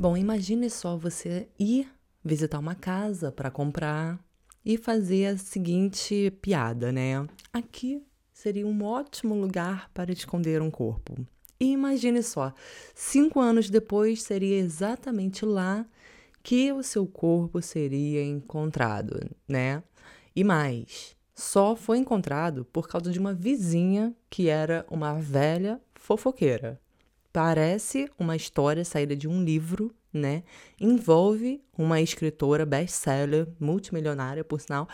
Bom, imagine só você ir visitar uma casa para comprar e fazer a seguinte piada, né? Aqui seria um ótimo lugar para esconder um corpo. E imagine só, cinco anos depois seria exatamente lá que o seu corpo seria encontrado, né? E mais, só foi encontrado por causa de uma vizinha que era uma velha fofoqueira. Parece uma história saída de um livro, né? Envolve uma escritora best-seller, multimilionária, por sinal,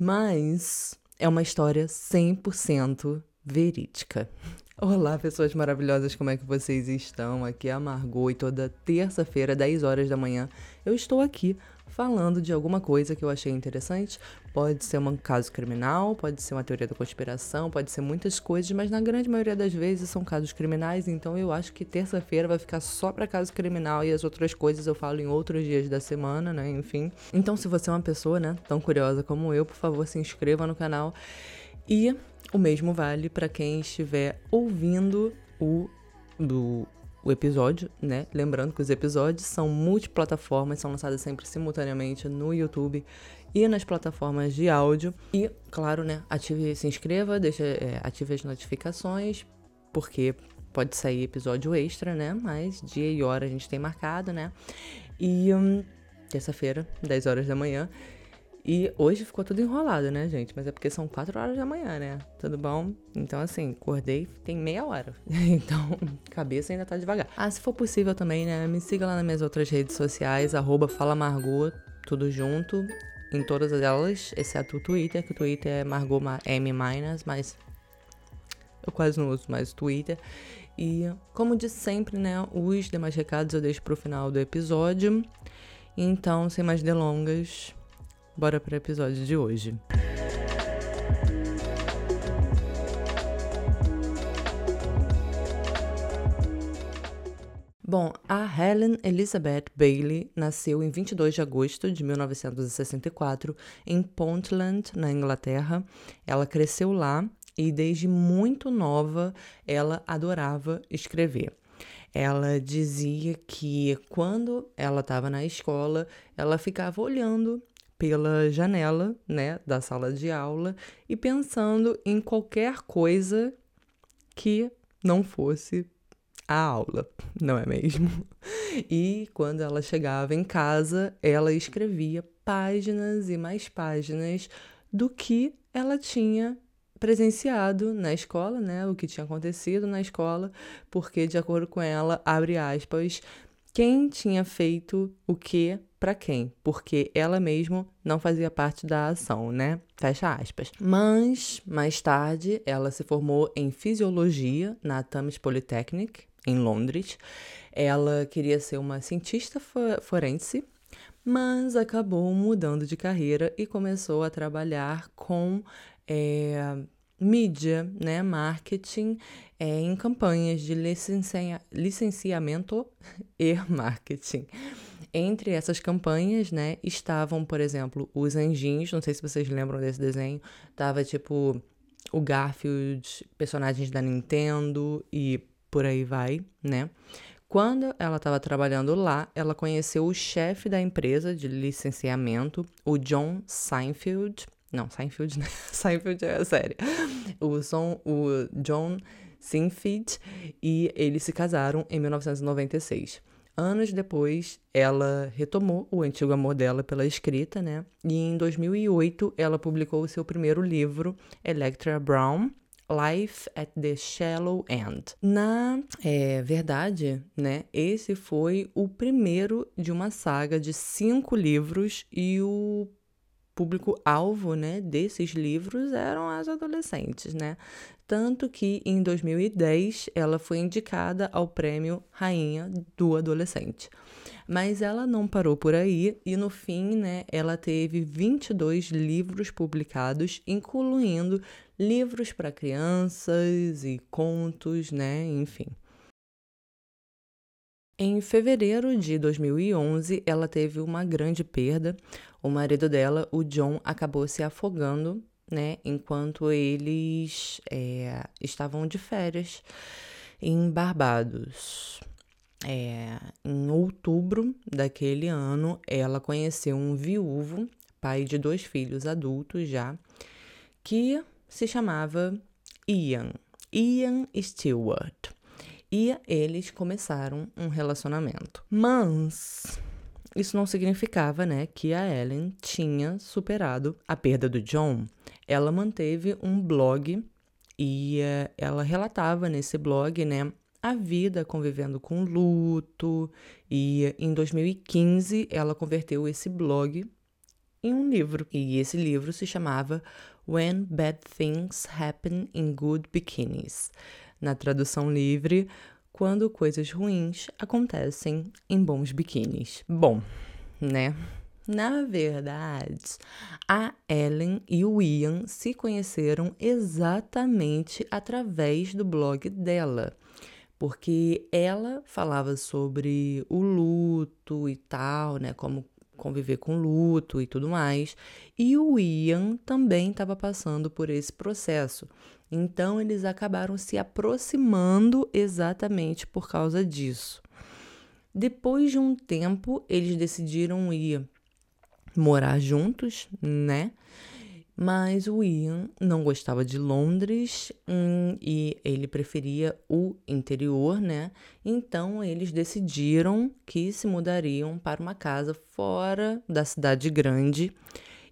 mas é uma história 100% verídica. Olá, pessoas maravilhosas, como é que vocês estão? Aqui é a Margot e toda terça-feira, 10 horas da manhã, eu estou aqui falando de alguma coisa que eu achei interessante. Pode ser um caso criminal, pode ser uma teoria da conspiração, pode ser muitas coisas, mas na grande maioria das vezes são casos criminais, então eu acho que terça-feira vai ficar só para caso criminal e as outras coisas eu falo em outros dias da semana, né? Enfim. Então, se você é uma pessoa, né, tão curiosa como eu, por favor, se inscreva no canal e o mesmo vale para quem estiver ouvindo o, do, o episódio, né? Lembrando que os episódios são multiplataformas, são lançados sempre simultaneamente no YouTube e nas plataformas de áudio. E, claro, né? Ative, se inscreva, deixa, é, ative as notificações, porque pode sair episódio extra, né? Mas dia e hora a gente tem marcado, né? E hum, terça-feira, 10 horas da manhã. E hoje ficou tudo enrolado, né, gente? Mas é porque são quatro horas da manhã, né? Tudo bom? Então, assim, acordei tem meia hora. Então, cabeça ainda tá devagar. Ah, se for possível também, né? Me siga lá nas minhas outras redes sociais, arroba tudo junto. Em todas elas, exceto o Twitter, que o Twitter é Margot M mas eu quase não uso mais o Twitter. E, como de sempre, né, os demais recados eu deixo pro final do episódio. Então, sem mais delongas, Bora para o episódio de hoje. Bom, a Helen Elizabeth Bailey nasceu em 22 de agosto de 1964 em Pontland, na Inglaterra. Ela cresceu lá e desde muito nova ela adorava escrever. Ela dizia que quando ela estava na escola, ela ficava olhando pela janela, né, da sala de aula e pensando em qualquer coisa que não fosse a aula, não é mesmo? E quando ela chegava em casa, ela escrevia páginas e mais páginas do que ela tinha presenciado na escola, né, o que tinha acontecido na escola, porque de acordo com ela, abre aspas, quem tinha feito o que para quem, porque ela mesma não fazia parte da ação, né? Fecha aspas. Mas, mais tarde, ela se formou em fisiologia na Thames Polytechnic, em Londres. Ela queria ser uma cientista forense, mas acabou mudando de carreira e começou a trabalhar com é, mídia, né, marketing, é, em campanhas de licencia licenciamento e marketing. Entre essas campanhas, né, estavam, por exemplo, os anjinhos, não sei se vocês lembram desse desenho, tava tipo o Garfield, personagens da Nintendo e por aí vai, né? Quando ela estava trabalhando lá, ela conheceu o chefe da empresa de licenciamento, o John Seinfeld. Não, Seinfeld, né? Seinfeld é a série. O, som, o John Seinfeld e eles se casaram em 1996. Anos depois, ela retomou o antigo amor dela pela escrita, né? E em 2008, ela publicou o seu primeiro livro, Electra Brown, Life at the Shallow End. Na é, verdade, né, esse foi o primeiro de uma saga de cinco livros e o público-alvo né, desses livros eram as adolescentes, né? Tanto que em 2010 ela foi indicada ao prêmio Rainha do Adolescente. Mas ela não parou por aí e no fim, né, ela teve 22 livros publicados, incluindo livros para crianças e contos, né, enfim. Em fevereiro de 2011, ela teve uma grande perda. O marido dela, o John, acabou se afogando, né, enquanto eles é, estavam de férias em Barbados. é, em outubro daquele ano, ela conheceu um viúvo, pai de dois filhos adultos já, que se chamava Ian, Ian Stewart. E eles começaram um relacionamento. Mas isso não significava, né, que a Ellen tinha superado a perda do John. Ela manteve um blog e uh, ela relatava nesse blog, né, a vida convivendo com luto. E em 2015 ela converteu esse blog em um livro. E esse livro se chamava When Bad Things Happen in Good Bikinis. Na tradução livre, quando coisas ruins acontecem em bons biquínis. Bom, né? Na verdade, a Ellen e o Ian se conheceram exatamente através do blog dela porque ela falava sobre o luto e tal, né, como conviver com luto e tudo mais, e o Ian também estava passando por esse processo. Então eles acabaram se aproximando exatamente por causa disso. Depois de um tempo, eles decidiram ir morar juntos, né? Mas o Ian não gostava de Londres hum, e ele preferia o interior, né? Então eles decidiram que se mudariam para uma casa fora da cidade grande.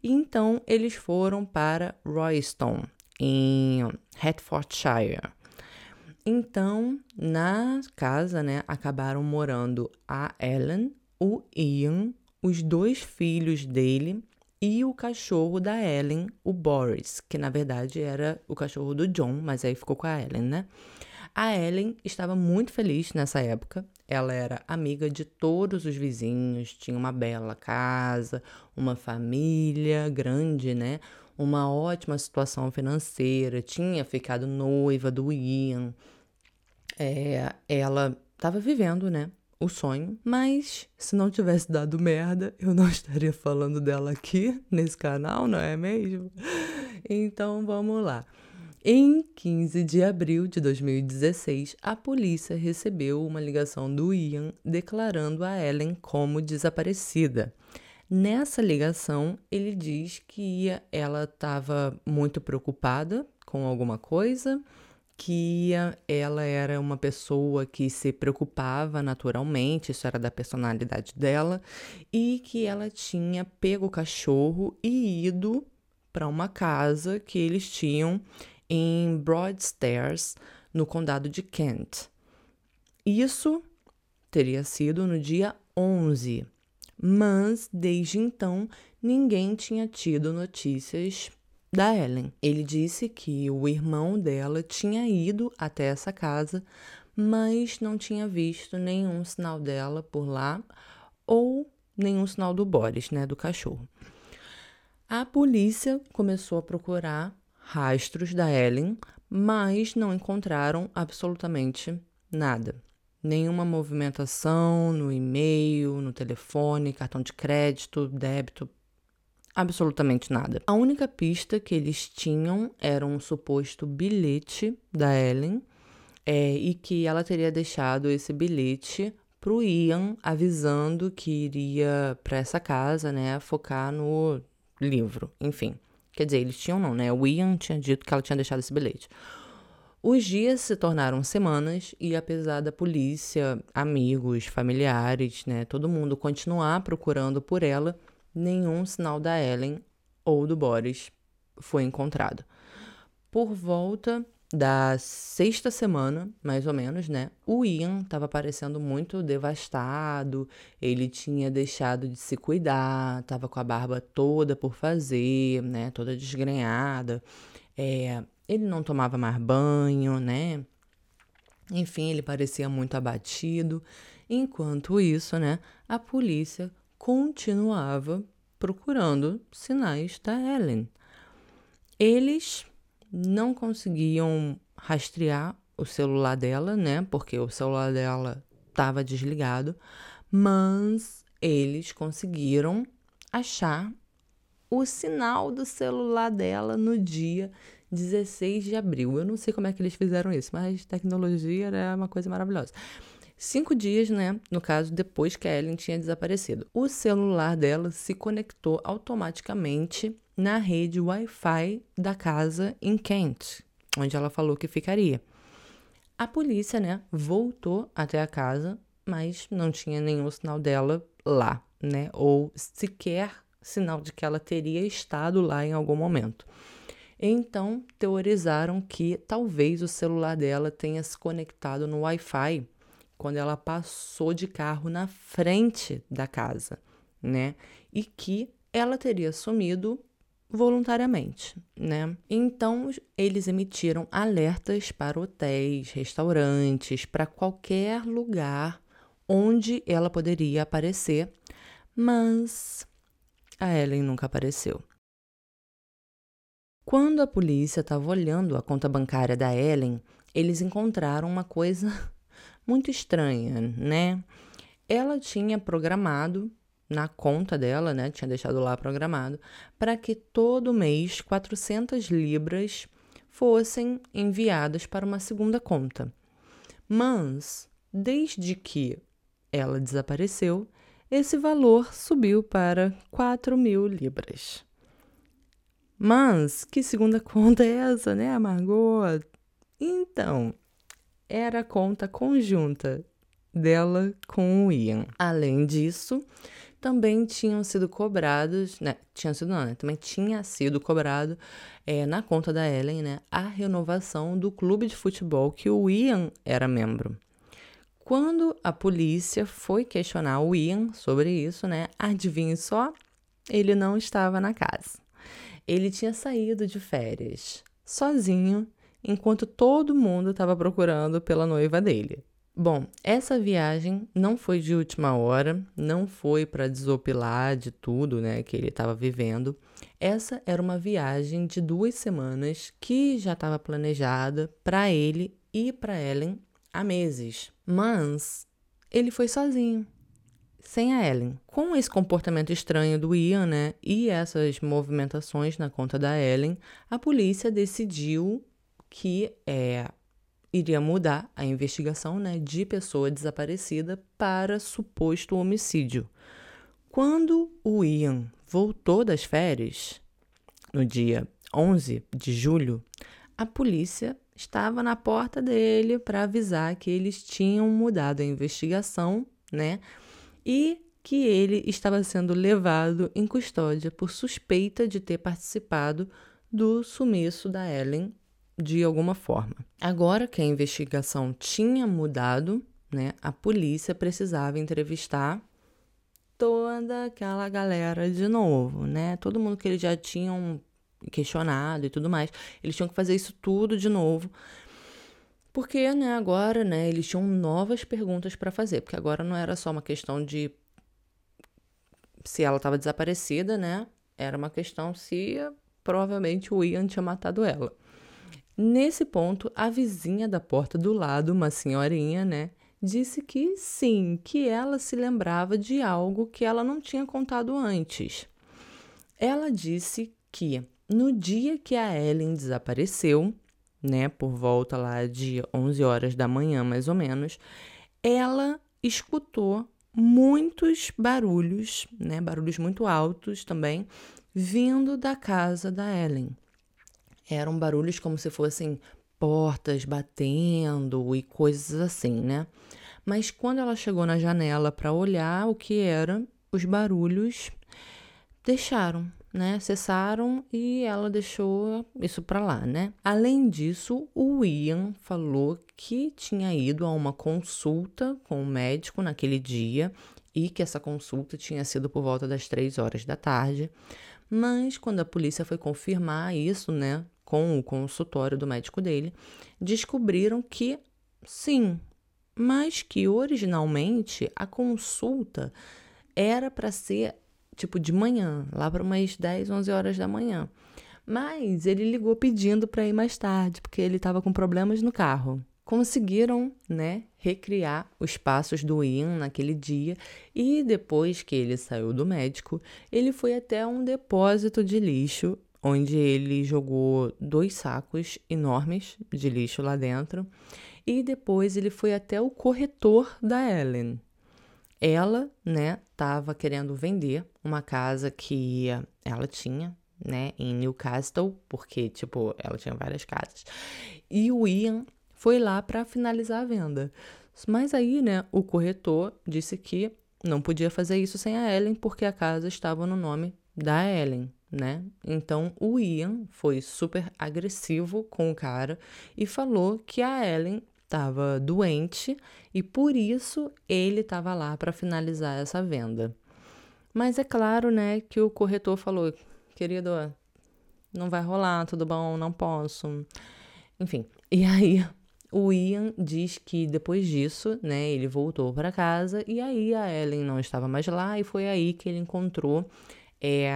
E então eles foram para Royston, em Hertfordshire. Então, na casa, né, acabaram morando a Ellen, o Ian, os dois filhos dele e o cachorro da Ellen, o Boris, que na verdade era o cachorro do John, mas aí ficou com a Ellen, né? A Ellen estava muito feliz nessa época. Ela era amiga de todos os vizinhos, tinha uma bela casa, uma família grande, né? Uma ótima situação financeira, tinha ficado noiva do Ian. É, ela estava vivendo, né? O sonho, mas se não tivesse dado merda, eu não estaria falando dela aqui nesse canal, não é mesmo? Então vamos lá. Em 15 de abril de 2016, a polícia recebeu uma ligação do Ian declarando a Ellen como desaparecida. Nessa ligação, ele diz que ela estava muito preocupada com alguma coisa que ela era uma pessoa que se preocupava naturalmente, isso era da personalidade dela, e que ela tinha pego o cachorro e ido para uma casa que eles tinham em Broadstairs, no condado de Kent. Isso teria sido no dia 11, mas desde então ninguém tinha tido notícias da Ellen. Ele disse que o irmão dela tinha ido até essa casa, mas não tinha visto nenhum sinal dela por lá ou nenhum sinal do Boris, né, do cachorro. A polícia começou a procurar rastros da Ellen, mas não encontraram absolutamente nada. Nenhuma movimentação no e-mail, no telefone, cartão de crédito, débito, absolutamente nada. A única pista que eles tinham era um suposto bilhete da Ellen é, e que ela teria deixado esse bilhete pro Ian avisando que iria para essa casa, né, focar no livro, enfim. Quer dizer, eles tinham não, né? O Ian tinha dito que ela tinha deixado esse bilhete. Os dias se tornaram semanas e apesar da polícia, amigos, familiares, né, todo mundo continuar procurando por ela, nenhum sinal da Ellen ou do Boris foi encontrado. Por volta da sexta semana, mais ou menos, né? O Ian estava parecendo muito devastado, ele tinha deixado de se cuidar, estava com a barba toda por fazer, né? Toda desgrenhada. É, ele não tomava mais banho, né? Enfim, ele parecia muito abatido. Enquanto isso, né, a polícia continuava procurando sinais da Ellen. Eles não conseguiam rastrear o celular dela, né? Porque o celular dela estava desligado, mas eles conseguiram achar o sinal do celular dela no dia 16 de abril. Eu não sei como é que eles fizeram isso, mas tecnologia é uma coisa maravilhosa. Cinco dias, né? No caso, depois que a Ellen tinha desaparecido. O celular dela se conectou automaticamente na rede Wi-Fi da casa em Kent, onde ela falou que ficaria. A polícia, né, voltou até a casa, mas não tinha nenhum sinal dela lá, né? Ou sequer sinal de que ela teria estado lá em algum momento. Então, teorizaram que talvez o celular dela tenha se conectado no Wi-Fi quando ela passou de carro na frente da casa, né? E que ela teria sumido voluntariamente, né? Então, eles emitiram alertas para hotéis, restaurantes, para qualquer lugar onde ela poderia aparecer, mas a Ellen nunca apareceu. Quando a polícia estava olhando a conta bancária da Ellen, eles encontraram uma coisa muito estranha, né? Ela tinha programado na conta dela, né? Tinha deixado lá programado para que todo mês 400 libras fossem enviadas para uma segunda conta. Mas, desde que ela desapareceu, esse valor subiu para 4 mil libras. Mas que segunda conta é essa, né, Margot? Então, era a conta conjunta dela com o Ian. Além disso, também tinham sido cobrados, né? Tinha sido não, né? Também tinha sido cobrado é, na conta da Ellen, né? A renovação do clube de futebol que o Ian era membro. Quando a polícia foi questionar o Ian sobre isso, né? Adivinhe só, ele não estava na casa. Ele tinha saído de férias, sozinho, enquanto todo mundo estava procurando pela noiva dele. Bom, essa viagem não foi de última hora, não foi para desopilar de tudo, né, que ele estava vivendo. Essa era uma viagem de duas semanas que já estava planejada para ele e para Ellen há meses. Mas ele foi sozinho, sem a Ellen. Com esse comportamento estranho do Ian, né, e essas movimentações na conta da Ellen, a polícia decidiu que é, iria mudar a investigação né, de pessoa desaparecida para suposto homicídio. Quando o Ian voltou das férias, no dia 11 de julho, a polícia estava na porta dele para avisar que eles tinham mudado a investigação, né? E que ele estava sendo levado em custódia por suspeita de ter participado do sumiço da Ellen de alguma forma. Agora que a investigação tinha mudado, né, a polícia precisava entrevistar toda aquela galera de novo, né? Todo mundo que eles já tinham questionado e tudo mais. Eles tinham que fazer isso tudo de novo. Porque, né, agora, né, eles tinham novas perguntas para fazer, porque agora não era só uma questão de se ela estava desaparecida, né? Era uma questão se provavelmente o Ian tinha matado ela. Nesse ponto, a vizinha da porta do lado, uma senhorinha, né, disse que sim, que ela se lembrava de algo que ela não tinha contado antes. Ela disse que no dia que a Ellen desapareceu, né, por volta lá de 11 horas da manhã, mais ou menos, ela escutou muitos barulhos, né, barulhos muito altos também, vindo da casa da Ellen. Eram barulhos como se fossem portas batendo e coisas assim, né? Mas quando ela chegou na janela para olhar o que era, os barulhos deixaram, né? Cessaram e ela deixou isso para lá, né? Além disso, o Ian falou que tinha ido a uma consulta com o médico naquele dia e que essa consulta tinha sido por volta das três horas da tarde. Mas quando a polícia foi confirmar isso, né, com o consultório do médico dele, descobriram que sim, mas que originalmente a consulta era para ser tipo de manhã, lá para umas 10, 11 horas da manhã. Mas ele ligou pedindo para ir mais tarde, porque ele estava com problemas no carro. Conseguiram, né, recriar os passos do Ian naquele dia e depois que ele saiu do médico, ele foi até um depósito de lixo onde ele jogou dois sacos enormes de lixo lá dentro E depois ele foi até o corretor da Ellen. Ela, né, estava querendo vender uma casa que ela tinha, né, em Newcastle, porque, tipo, ela tinha várias casas. E o Ian foi lá para finalizar a venda. Mas aí, né, o corretor disse que não podia fazer isso sem a Ellen, porque a casa estava no nome da Ellen, né? Então o Ian foi super agressivo com o cara e falou que a Ellen estava doente e por isso ele estava lá para finalizar essa venda. Mas é claro, né, que o corretor falou: querido, não vai rolar, tudo bom, não posso. Enfim, e aí o Ian diz que depois disso, né, ele voltou para casa e aí a Ellen não estava mais lá e foi aí que ele encontrou é,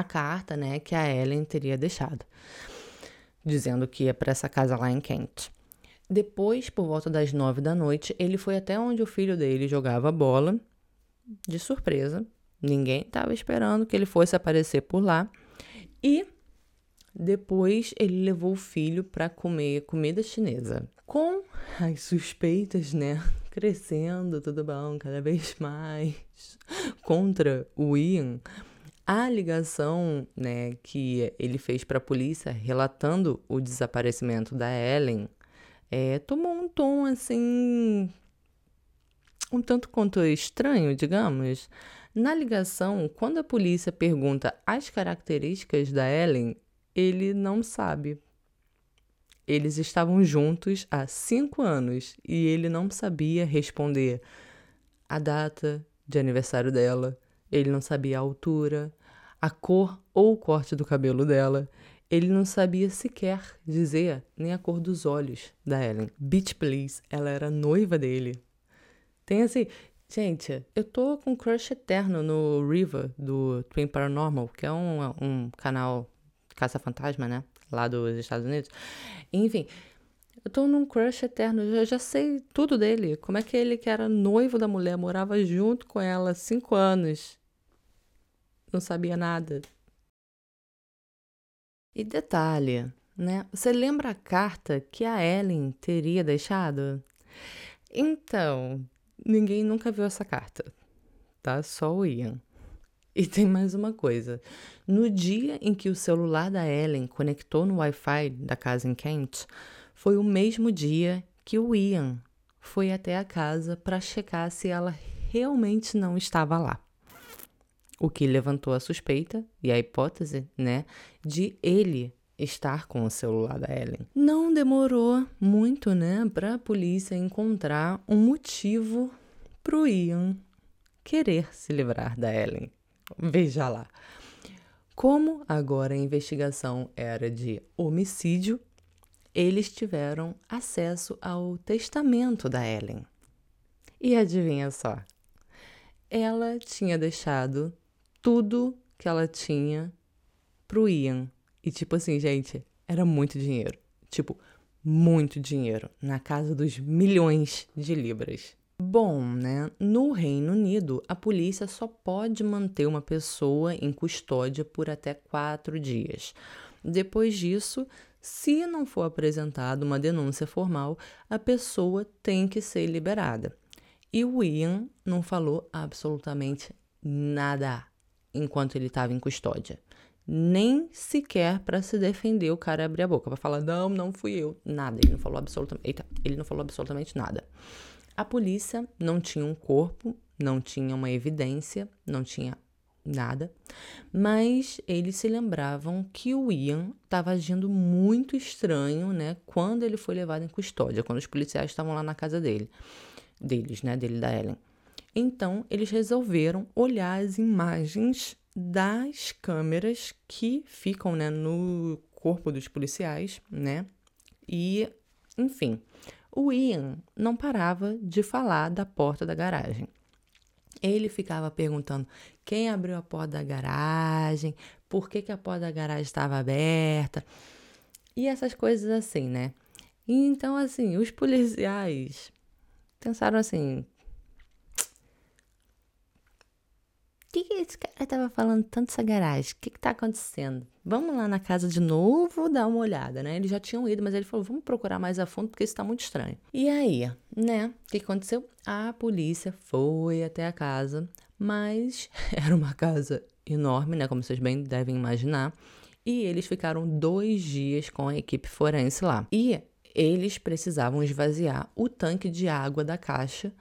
a carta, né, que a Ellen teria deixado, dizendo que ia para essa casa lá em Kent. Depois, por volta das nove da noite, ele foi até onde o filho dele jogava bola, de surpresa. Ninguém estava esperando que ele fosse aparecer por lá. E depois ele levou o filho para comer comida chinesa. Com as suspeitas, né, crescendo, tudo bom, cada vez mais contra o Ian, a ligação, né, que ele fez para a polícia relatando o desaparecimento da Ellen é, tomou um tom assim um tanto quanto estranho, digamos. Na ligação, quando a polícia pergunta as características da Ellen, ele não sabe. Eles estavam juntos há cinco anos e ele não sabia responder a data de aniversário dela, ele não sabia a altura, a cor ou o corte do cabelo dela. Ele não sabia sequer dizer nem a cor dos olhos da Ellen. Beach Please, ela era noiva dele. Tem assim, gente, eu tô com crush eterno no River do Twin Paranormal, que é um, um canal Caça-Fantasma, né? Lá dos Estados Unidos. Enfim, eu tô num crush eterno, eu já sei tudo dele. Como é que ele, que era noivo da mulher, morava junto com ela há cinco anos, não sabia nada. E detalhe, né? Você lembra a carta que a Ellen teria deixado? Então, ninguém nunca viu essa carta, tá? Só o Ian. E tem mais uma coisa. No dia em que o celular da Ellen conectou no Wi-Fi da casa em Kent, foi o mesmo dia que o Ian foi até a casa para checar se ela realmente não estava lá. O que levantou a suspeita e a hipótese, né, de ele estar com o celular da Ellen. Não demorou muito, né, para a polícia encontrar um motivo para o Ian querer se livrar da Ellen. Veja lá. Como agora a investigação era de homicídio, eles tiveram acesso ao testamento da Ellen. E adivinha só? Ela tinha deixado tudo que ela tinha pro Ian. E tipo assim, gente, era muito dinheiro. Tipo, muito dinheiro. Na casa dos milhões de libras. Bom, né? No Reino Unido, a polícia só pode manter uma pessoa em custódia por até quatro dias. Depois disso, se não for apresentada uma denúncia formal, a pessoa tem que ser liberada. E o Ian não falou absolutamente nada enquanto ele estava em custódia. Nem sequer para se defender o cara abrir a boca para falar não, não fui eu, nada. Ele não falou absolutamente, eita, ele não falou absolutamente nada. A polícia não tinha um corpo, não tinha uma evidência, não tinha nada, mas eles se lembravam que o Ian estava agindo muito estranho, né, quando ele foi levado em custódia, quando os policiais estavam lá na casa dele, deles, né, dele da Ellen. Então, eles resolveram olhar as imagens das câmeras que ficam né, no corpo dos policiais, né? E, enfim, o Ian não parava de falar da porta da garagem. Ele ficava perguntando quem abriu a porta da garagem, por que, que a porta da garagem estava aberta e essas coisas assim, né? então, assim, os policiais pensaram assim: que, que esse cara tava falando tanto essa garagem? O que, que tá acontecendo? Vamos lá na casa de novo dar uma olhada, né? Eles já tinham ido, mas ele falou: vamos procurar mais a fundo porque isso tá muito estranho. E aí, né? O que, que aconteceu? A polícia foi até a casa, mas era uma casa enorme, né? Como vocês bem devem imaginar. E eles ficaram dois dias com a equipe forense lá. E eles precisavam esvaziar o tanque de água da caixa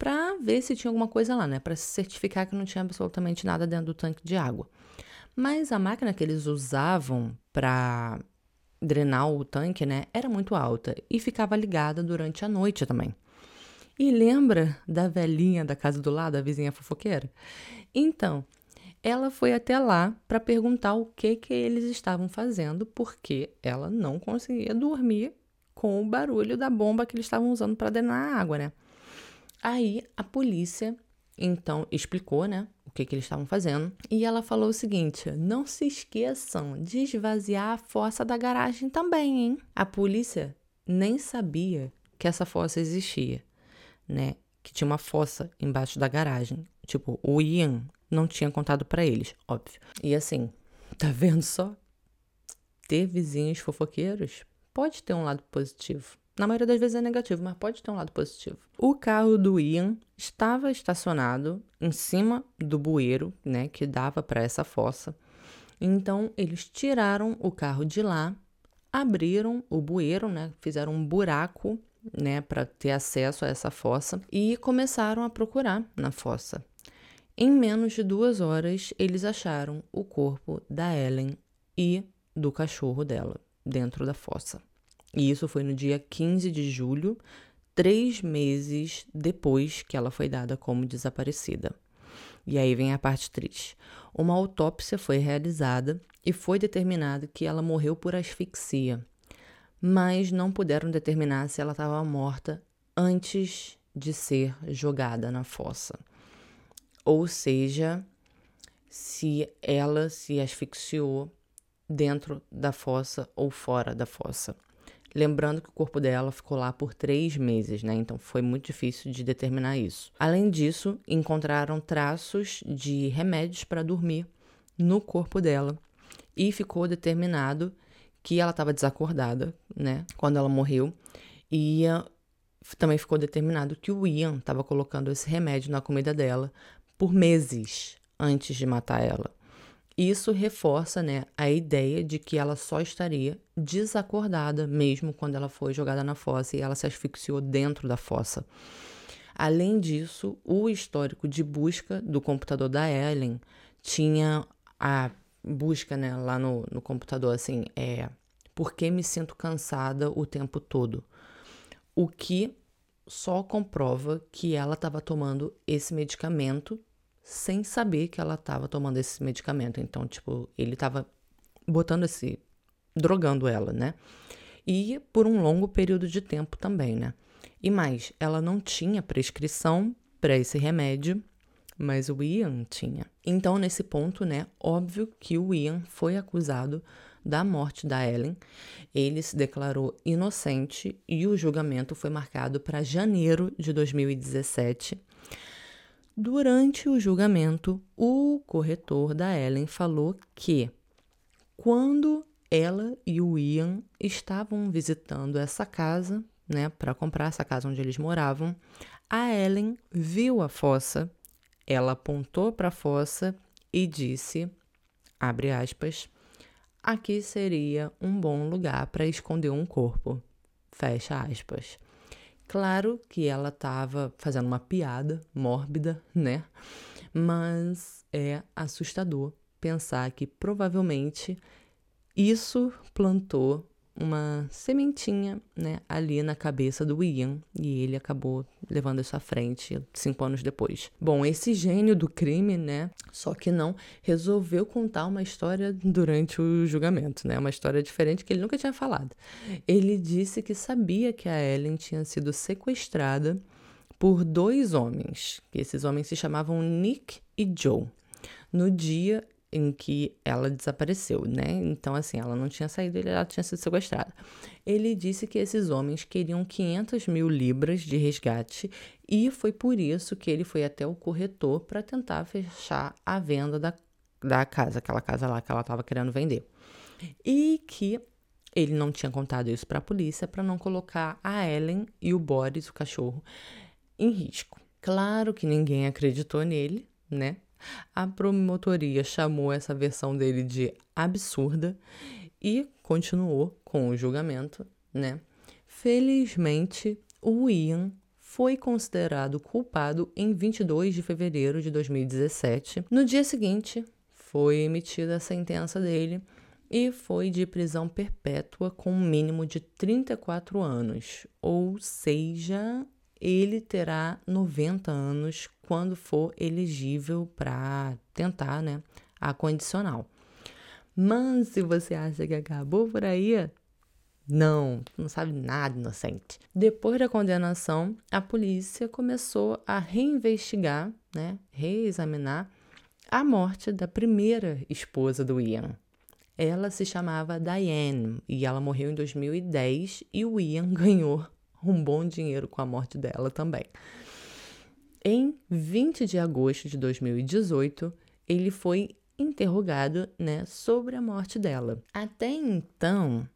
para ver se tinha alguma coisa lá, né? Para se certificar que não tinha absolutamente nada dentro do tanque de água. Mas a máquina que eles usavam para drenar o tanque, né, era muito alta e ficava ligada durante a noite também. E lembra da velhinha da casa do lado, a vizinha fofoqueira? Então, ela foi até lá para perguntar o que que eles estavam fazendo, porque ela não conseguia dormir com o barulho da bomba que eles estavam usando para drenar a água, né? Aí a polícia então explicou, né, o que, que eles estavam fazendo. E ela falou o seguinte: não se esqueçam de esvaziar a fossa da garagem também, hein? A polícia nem sabia que essa fossa existia, né? Que tinha uma fossa embaixo da garagem. Tipo, o Ian não tinha contado para eles, óbvio. E assim, tá vendo só? Ter vizinhos fofoqueiros pode ter um lado positivo. Na maioria das vezes é negativo, mas pode ter um lado positivo. O carro do Ian estava estacionado em cima do bueiro, né, que dava para essa fossa. Então eles tiraram o carro de lá, abriram o bueiro, né, fizeram um buraco, né, para ter acesso a essa fossa e começaram a procurar na fossa. Em menos de duas horas, eles acharam o corpo da Ellen e do cachorro dela dentro da fossa. E isso foi no dia 15 de julho, três meses depois que ela foi dada como desaparecida. E aí vem a parte triste. Uma autópsia foi realizada e foi determinado que ela morreu por asfixia, mas não puderam determinar se ela estava morta antes de ser jogada na fossa. Ou seja, se ela se asfixiou dentro da fossa ou fora da fossa. Lembrando que o corpo dela ficou lá por três meses, né? Então foi muito difícil de determinar isso. Além disso, encontraram traços de remédios para dormir no corpo dela e ficou determinado que ela estava desacordada, né? Quando ela morreu. E uh, também ficou determinado que o Ian estava colocando esse remédio na comida dela por meses antes de matar ela. Isso reforça né, a ideia de que ela só estaria desacordada mesmo quando ela foi jogada na fossa e ela se asfixiou dentro da fossa. Além disso, o histórico de busca do computador da Ellen tinha a busca né, lá no, no computador assim, é por que me sinto cansada o tempo todo? O que só comprova que ela estava tomando esse medicamento sem saber que ela estava tomando esse medicamento. Então, tipo, ele estava botando esse. drogando ela, né? E por um longo período de tempo também, né? E mais, ela não tinha prescrição para esse remédio, mas o Ian tinha. Então, nesse ponto, né, óbvio que o Ian foi acusado da morte da Ellen. Ele se declarou inocente e o julgamento foi marcado para janeiro de 2017. Durante o julgamento, o corretor da Ellen falou que quando ela e o Ian estavam visitando essa casa, né, para comprar essa casa onde eles moravam, a Ellen viu a fossa, ela apontou para a fossa e disse, abre aspas, aqui seria um bom lugar para esconder um corpo, fecha aspas. Claro que ela estava fazendo uma piada mórbida, né? Mas é assustador pensar que provavelmente isso plantou uma sementinha, né, ali na cabeça do Ian e ele acabou levando isso à frente cinco anos depois. Bom, esse gênio do crime, né, só que não resolveu contar uma história durante o julgamento, né, uma história diferente que ele nunca tinha falado. Ele disse que sabia que a Ellen tinha sido sequestrada por dois homens, que esses homens se chamavam Nick e Joe, no dia em que ela desapareceu, né? Então, assim, ela não tinha saído, ela tinha sido sequestrada. Ele disse que esses homens queriam 500 mil libras de resgate e foi por isso que ele foi até o corretor para tentar fechar a venda da, da casa, aquela casa lá que ela estava querendo vender. E que ele não tinha contado isso para a polícia para não colocar a Ellen e o Boris, o cachorro, em risco. Claro que ninguém acreditou nele, né? A promotoria chamou essa versão dele de absurda e continuou com o julgamento, né? Felizmente, o Ian foi considerado culpado em 22 de fevereiro de 2017. No dia seguinte, foi emitida a sentença dele e foi de prisão perpétua com um mínimo de 34 anos, ou seja, ele terá 90 anos quando for elegível para tentar, né, a condicional. Mas se você acha que acabou por aí, não, não sabe nada, inocente. Depois da condenação, a polícia começou a reinvestigar, né, reexaminar a morte da primeira esposa do Ian. Ela se chamava Diane e ela morreu em 2010 e o Ian ganhou um bom dinheiro com a morte dela também. Em 20 de agosto de 2018, ele foi interrogado né, sobre a morte dela. Até então,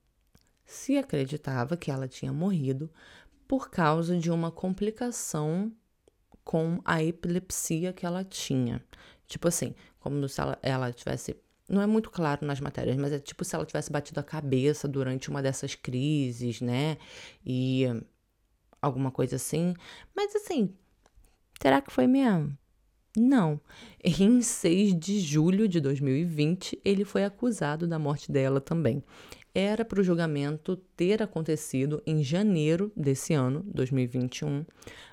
se acreditava que ela tinha morrido por causa de uma complicação com a epilepsia que ela tinha. Tipo assim, como se ela, ela tivesse. Não é muito claro nas matérias, mas é tipo se ela tivesse batido a cabeça durante uma dessas crises, né? E alguma coisa assim. Mas assim, será que foi mesmo? Não. Em 6 de julho de 2020, ele foi acusado da morte dela também. Era para o julgamento ter acontecido em janeiro desse ano, 2021,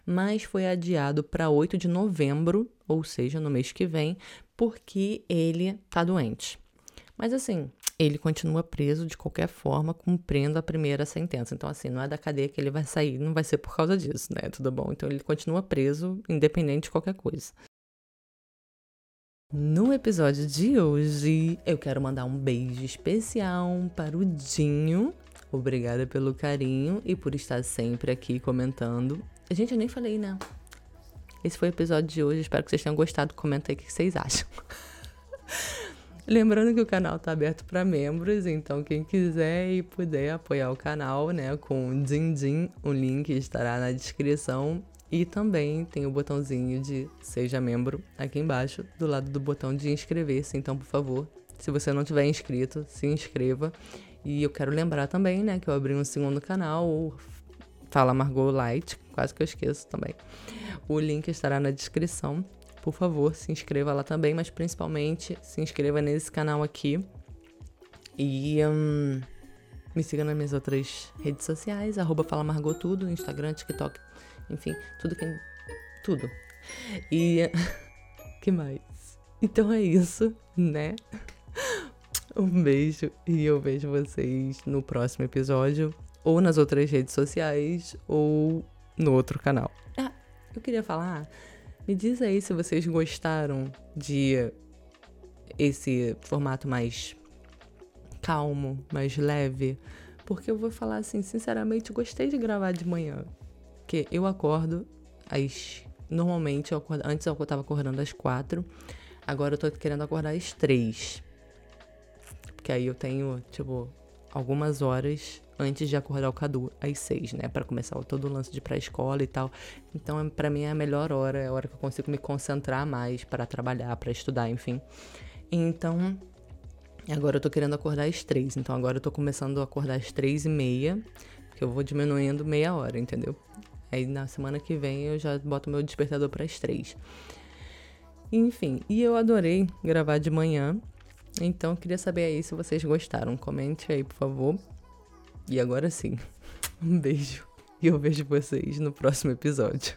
mas foi adiado para 8 de novembro, ou seja, no mês que vem, porque ele tá doente. Mas assim, ele continua preso de qualquer forma, cumprindo a primeira sentença. Então, assim, não é da cadeia que ele vai sair, não vai ser por causa disso, né? Tudo bom? Então, ele continua preso, independente de qualquer coisa. No episódio de hoje, eu quero mandar um beijo especial para o Dinho. Obrigada pelo carinho e por estar sempre aqui comentando. Gente, eu nem falei, né? Esse foi o episódio de hoje. Espero que vocês tenham gostado. Comenta aí o que vocês acham. Lembrando que o canal está aberto para membros, então quem quiser e puder apoiar o canal, né, com o Din Din, o link estará na descrição. E também tem o botãozinho de seja membro aqui embaixo, do lado do botão de inscrever-se. Então, por favor, se você não tiver inscrito, se inscreva. E eu quero lembrar também, né, que eu abri um segundo canal, o Fala Margot Light, quase que eu esqueço também. O link estará na descrição por favor, se inscreva lá também, mas principalmente se inscreva nesse canal aqui. E um, me siga nas minhas outras redes sociais, arroba Fala Margot Tudo, Instagram, TikTok, enfim, tudo que. Tudo. E. que mais? Então é isso, né? Um beijo e eu vejo vocês no próximo episódio, ou nas outras redes sociais, ou no outro canal. Ah, eu queria falar me diz aí se vocês gostaram de esse formato mais calmo, mais leve. Porque eu vou falar assim, sinceramente, gostei de gravar de manhã. Porque eu acordo às. Normalmente, eu acordo, antes eu tava acordando às quatro. Agora eu tô querendo acordar às três. Porque aí eu tenho, tipo, algumas horas antes de acordar o Cadu às seis, né? para começar todo o lance de pré-escola e tal. Então, é, para mim é a melhor hora, é a hora que eu consigo me concentrar mais para trabalhar, para estudar, enfim. Então, agora eu tô querendo acordar às três. Então, agora eu tô começando a acordar às três e meia, que eu vou diminuindo meia hora, entendeu? Aí na semana que vem eu já boto meu despertador para as três. Enfim, e eu adorei gravar de manhã. Então, queria saber aí se vocês gostaram. Comente aí, por favor. E agora sim, um beijo e eu vejo vocês no próximo episódio.